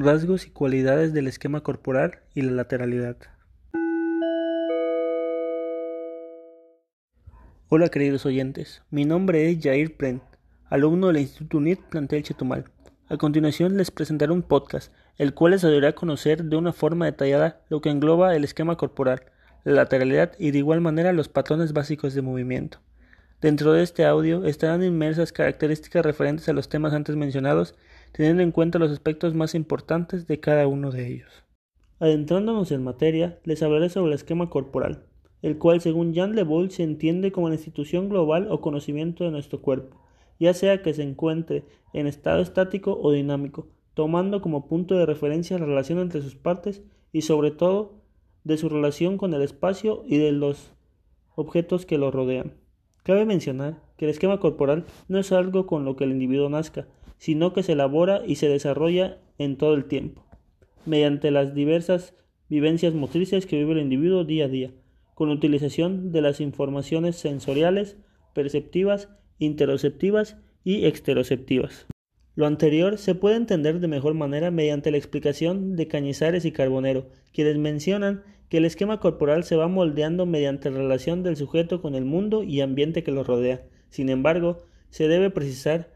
Rasgos y cualidades del esquema corporal y la lateralidad. Hola queridos oyentes, mi nombre es Jair Pren, alumno del Instituto UNIT Plantel Chetumal. A continuación les presentaré un podcast, el cual les ayudará a conocer de una forma detallada lo que engloba el esquema corporal, la lateralidad y de igual manera los patrones básicos de movimiento. Dentro de este audio estarán inmersas características referentes a los temas antes mencionados, teniendo en cuenta los aspectos más importantes de cada uno de ellos. Adentrándonos en materia, les hablaré sobre el esquema corporal, el cual según Jean Le se entiende como la institución global o conocimiento de nuestro cuerpo, ya sea que se encuentre en estado estático o dinámico, tomando como punto de referencia la relación entre sus partes y sobre todo de su relación con el espacio y de los objetos que lo rodean. Cabe mencionar que el esquema corporal no es algo con lo que el individuo nazca, sino que se elabora y se desarrolla en todo el tiempo, mediante las diversas vivencias motrices que vive el individuo día a día, con utilización de las informaciones sensoriales, perceptivas, interoceptivas y exteroceptivas. Lo anterior se puede entender de mejor manera mediante la explicación de Cañizares y Carbonero, quienes mencionan que el esquema corporal se va moldeando mediante la relación del sujeto con el mundo y ambiente que lo rodea. Sin embargo, se debe precisar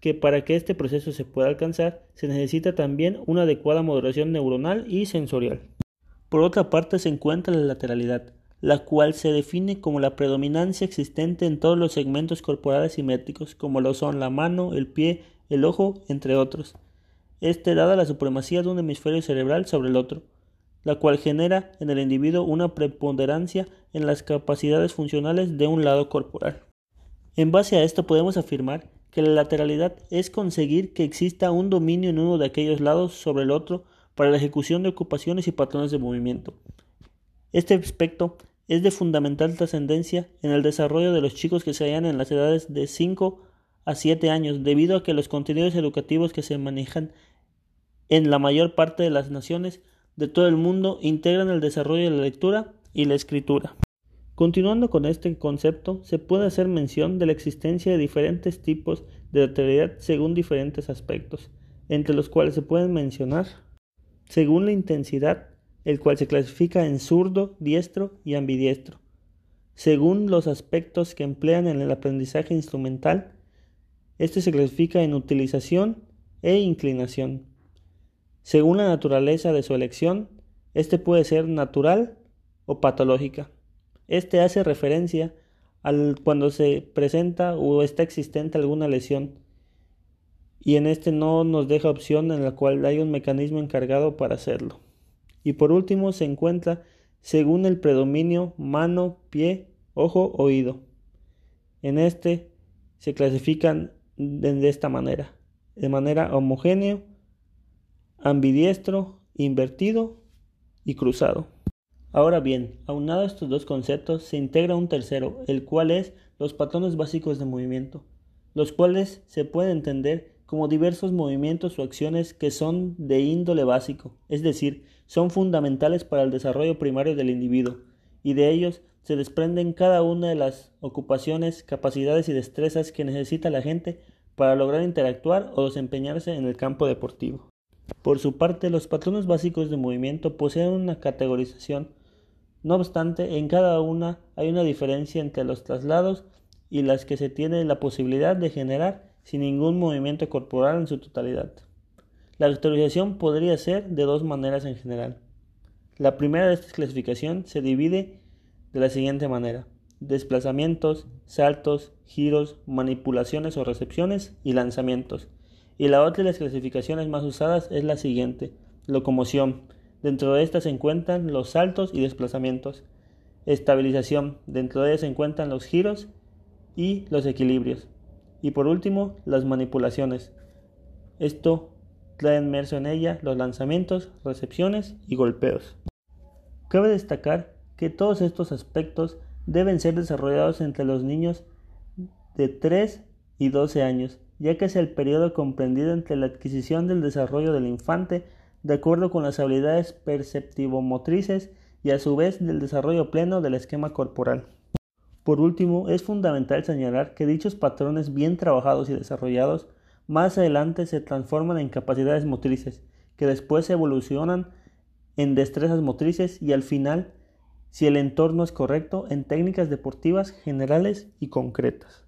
que para que este proceso se pueda alcanzar se necesita también una adecuada modulación neuronal y sensorial. Por otra parte se encuentra la lateralidad, la cual se define como la predominancia existente en todos los segmentos corporales simétricos, como lo son la mano, el pie, el ojo, entre otros. Este dada la supremacía de un hemisferio cerebral sobre el otro la cual genera en el individuo una preponderancia en las capacidades funcionales de un lado corporal. En base a esto podemos afirmar que la lateralidad es conseguir que exista un dominio en uno de aquellos lados sobre el otro para la ejecución de ocupaciones y patrones de movimiento. Este aspecto es de fundamental trascendencia en el desarrollo de los chicos que se hallan en las edades de 5 a 7 años, debido a que los contenidos educativos que se manejan en la mayor parte de las naciones de todo el mundo integran el desarrollo de la lectura y la escritura. Continuando con este concepto, se puede hacer mención de la existencia de diferentes tipos de lateralidad según diferentes aspectos, entre los cuales se pueden mencionar según la intensidad, el cual se clasifica en zurdo, diestro y ambidiestro, según los aspectos que emplean en el aprendizaje instrumental, este se clasifica en utilización e inclinación. Según la naturaleza de su elección, este puede ser natural o patológica. Este hace referencia al cuando se presenta o está existente alguna lesión y en este no nos deja opción en la cual hay un mecanismo encargado para hacerlo. Y por último se encuentra según el predominio mano, pie, ojo, oído. En este se clasifican de esta manera, de manera homogénea ambidiestro, invertido y cruzado. Ahora bien, aunado a estos dos conceptos, se integra un tercero, el cual es los patrones básicos de movimiento, los cuales se pueden entender como diversos movimientos o acciones que son de índole básico, es decir, son fundamentales para el desarrollo primario del individuo, y de ellos se desprenden cada una de las ocupaciones, capacidades y destrezas que necesita la gente para lograr interactuar o desempeñarse en el campo deportivo. Por su parte, los patrones básicos de movimiento poseen una categorización. No obstante, en cada una hay una diferencia entre los traslados y las que se tiene la posibilidad de generar sin ningún movimiento corporal en su totalidad. La categorización podría ser de dos maneras en general. La primera de esta clasificación se divide de la siguiente manera: desplazamientos, saltos, giros, manipulaciones o recepciones y lanzamientos. Y la otra de las clasificaciones más usadas es la siguiente, locomoción. Dentro de esta se encuentran los saltos y desplazamientos. Estabilización. Dentro de ella se encuentran los giros y los equilibrios. Y por último, las manipulaciones. Esto trae inmerso en ella los lanzamientos, recepciones y golpeos. Cabe destacar que todos estos aspectos deben ser desarrollados entre los niños de 3 y 12 años ya que es el periodo comprendido entre la adquisición del desarrollo del infante, de acuerdo con las habilidades perceptivo-motrices y a su vez del desarrollo pleno del esquema corporal. Por último, es fundamental señalar que dichos patrones bien trabajados y desarrollados más adelante se transforman en capacidades motrices, que después evolucionan en destrezas motrices y al final, si el entorno es correcto, en técnicas deportivas generales y concretas.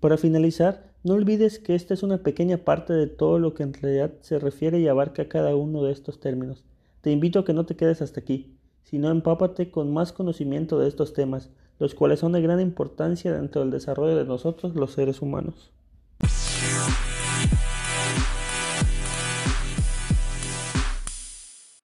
Para finalizar, no olvides que esta es una pequeña parte de todo lo que en realidad se refiere y abarca cada uno de estos términos. Te invito a que no te quedes hasta aquí, sino empápate con más conocimiento de estos temas, los cuales son de gran importancia dentro del desarrollo de nosotros los seres humanos.